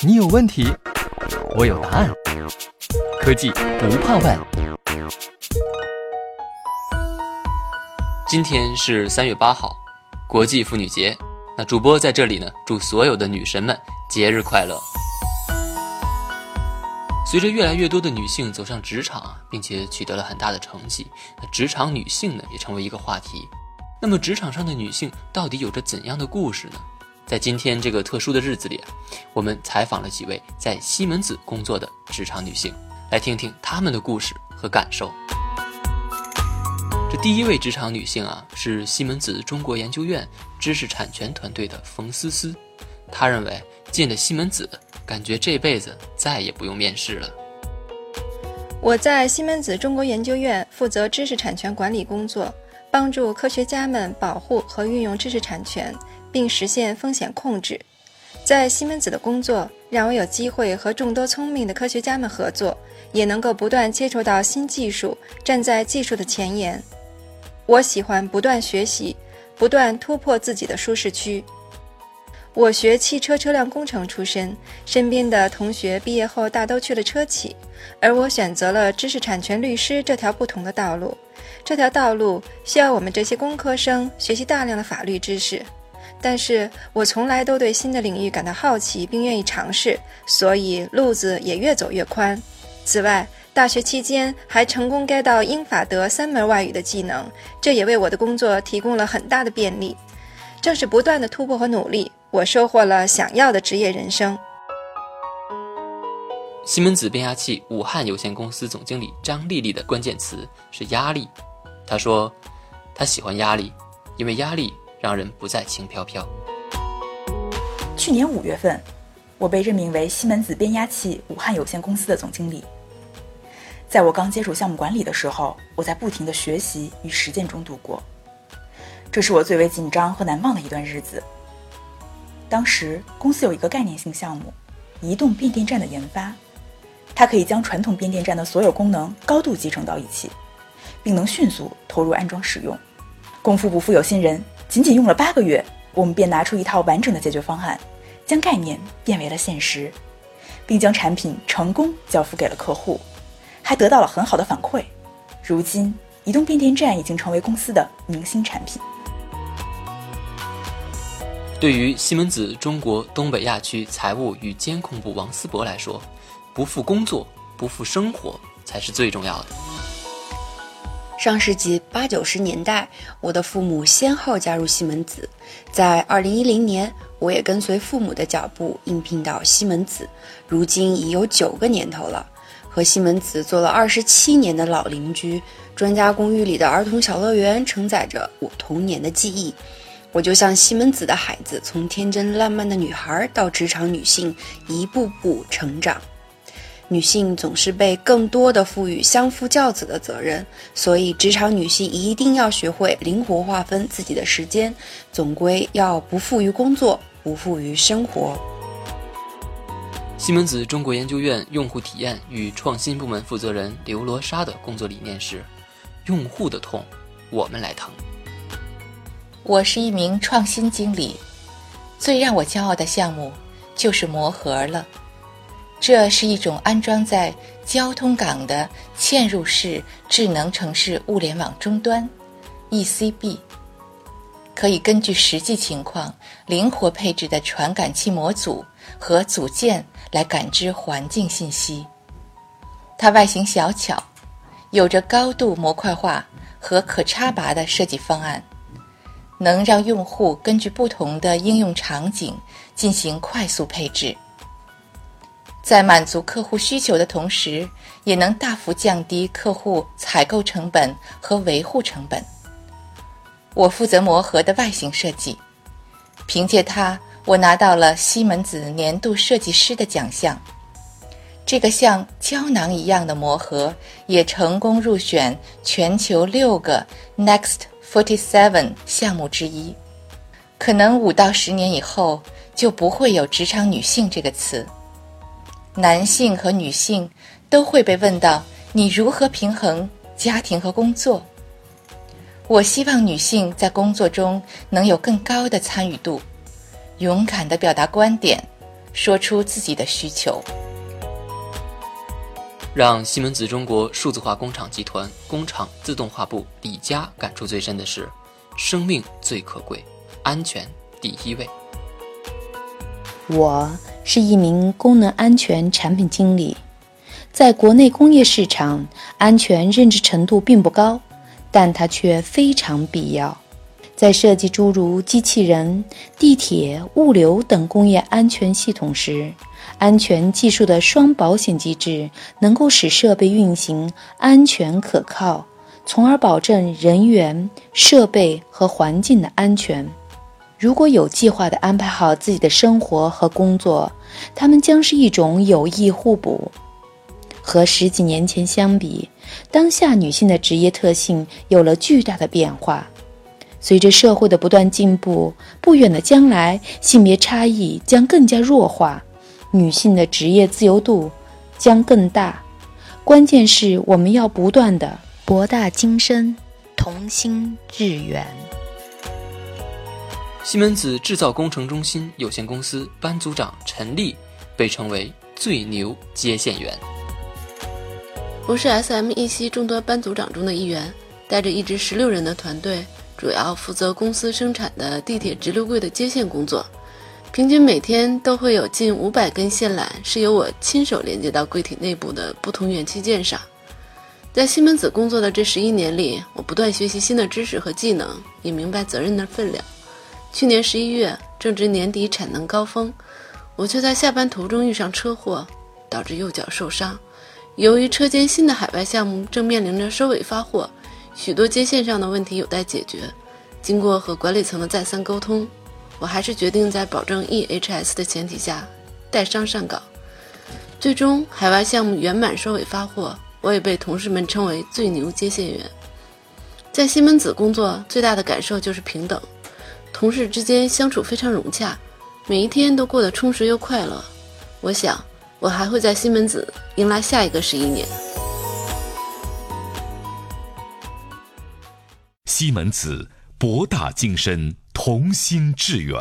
你有问题，我有答案。科技不怕问。今天是三月八号，国际妇女节。那主播在这里呢，祝所有的女神们节日快乐。随着越来越多的女性走上职场，并且取得了很大的成绩，那职场女性呢也成为一个话题。那么，职场上的女性到底有着怎样的故事呢？在今天这个特殊的日子里啊，我们采访了几位在西门子工作的职场女性，来听听她们的故事和感受。这第一位职场女性啊，是西门子中国研究院知识产权团队的冯思思。她认为进了西门子，感觉这辈子再也不用面试了。我在西门子中国研究院负责知识产权管理工作，帮助科学家们保护和运用知识产权。并实现风险控制。在西门子的工作让我有机会和众多聪明的科学家们合作，也能够不断接触到新技术，站在技术的前沿。我喜欢不断学习，不断突破自己的舒适区。我学汽车车辆工程出身，身边的同学毕业后大都去了车企，而我选择了知识产权律师这条不同的道路。这条道路需要我们这些工科生学习大量的法律知识。但是我从来都对新的领域感到好奇，并愿意尝试，所以路子也越走越宽。此外，大学期间还成功 get 到英法德三门外语的技能，这也为我的工作提供了很大的便利。正是不断的突破和努力，我收获了想要的职业人生。西门子变压器武汉有限公司总经理张丽丽的关键词是压力。她说：“她喜欢压力，因为压力。”让人不再轻飘飘。去年五月份，我被任命为西门子变压器武汉有限公司的总经理。在我刚接触项目管理的时候，我在不停的学习与实践中度过。这是我最为紧张和难忘的一段日子。当时公司有一个概念性项目——移动变电站的研发，它可以将传统变电站的所有功能高度集成到一起，并能迅速投入安装使用。功夫不负有心人。仅仅用了八个月，我们便拿出一套完整的解决方案，将概念变为了现实，并将产品成功交付给了客户，还得到了很好的反馈。如今，移动变电站已经成为公司的明星产品。对于西门子中国东北亚区财务与监控部王思博来说，不负工作，不负生活，才是最重要的。上世纪八九十年代，我的父母先后加入西门子，在二零一零年，我也跟随父母的脚步应聘到西门子，如今已有九个年头了，和西门子做了二十七年的老邻居。专家公寓里的儿童小乐园承载着我童年的记忆，我就像西门子的孩子，从天真烂漫的女孩到职场女性，一步步成长。女性总是被更多的赋予相夫教子的责任，所以职场女性一定要学会灵活划分自己的时间，总归要不负于工作，不负于生活。西门子中国研究院用户体验与创新部门负责人刘罗莎的工作理念是：用户的痛，我们来疼。我是一名创新经理，最让我骄傲的项目就是魔盒了。这是一种安装在交通岗的嵌入式智能城市物联网终端 （ECB），可以根据实际情况灵活配置的传感器模组和组件来感知环境信息。它外形小巧，有着高度模块化和可插拔的设计方案，能让用户根据不同的应用场景进行快速配置。在满足客户需求的同时，也能大幅降低客户采购成本和维护成本。我负责魔盒的外形设计，凭借它，我拿到了西门子年度设计师的奖项。这个像胶囊一样的魔盒也成功入选全球六个 Next Forty Seven 项目之一。可能五到十年以后，就不会有“职场女性”这个词。男性和女性都会被问到：你如何平衡家庭和工作？我希望女性在工作中能有更高的参与度，勇敢地表达观点，说出自己的需求。让西门子中国数字化工厂集团工厂自动化部李佳感触最深的是：生命最可贵，安全第一位。我是一名功能安全产品经理，在国内工业市场，安全认知程度并不高，但它却非常必要。在设计诸如机器人、地铁、物流等工业安全系统时，安全技术的双保险机制能够使设备运行安全可靠，从而保证人员、设备和环境的安全。如果有计划地安排好自己的生活和工作，它们将是一种有益互补。和十几年前相比，当下女性的职业特性有了巨大的变化。随着社会的不断进步，不远的将来，性别差异将更加弱化，女性的职业自由度将更大。关键是我们要不断的博大精深，同心致远。西门子制造工程中心有限公司班组长陈丽被称为最牛接线员。我是 SME 系众多班组长中的一员，带着一支十六人的团队。主要负责公司生产的地铁直流柜的接线工作，平均每天都会有近五百根线缆是由我亲手连接到柜体内部的不同元器件上。在西门子工作的这十一年里，我不断学习新的知识和技能，也明白责任的分量。去年十一月正值年底产能高峰，我却在下班途中遇上车祸，导致右脚受伤。由于车间新的海外项目正面临着收尾发货。许多接线上的问题有待解决，经过和管理层的再三沟通，我还是决定在保证 EHS 的前提下带伤上岗。最终，海外项目圆满收尾发货，我也被同事们称为“最牛接线员”。在西门子工作最大的感受就是平等，同事之间相处非常融洽，每一天都过得充实又快乐。我想，我还会在西门子迎来下一个十一年。西门子，博大精深，同心致远。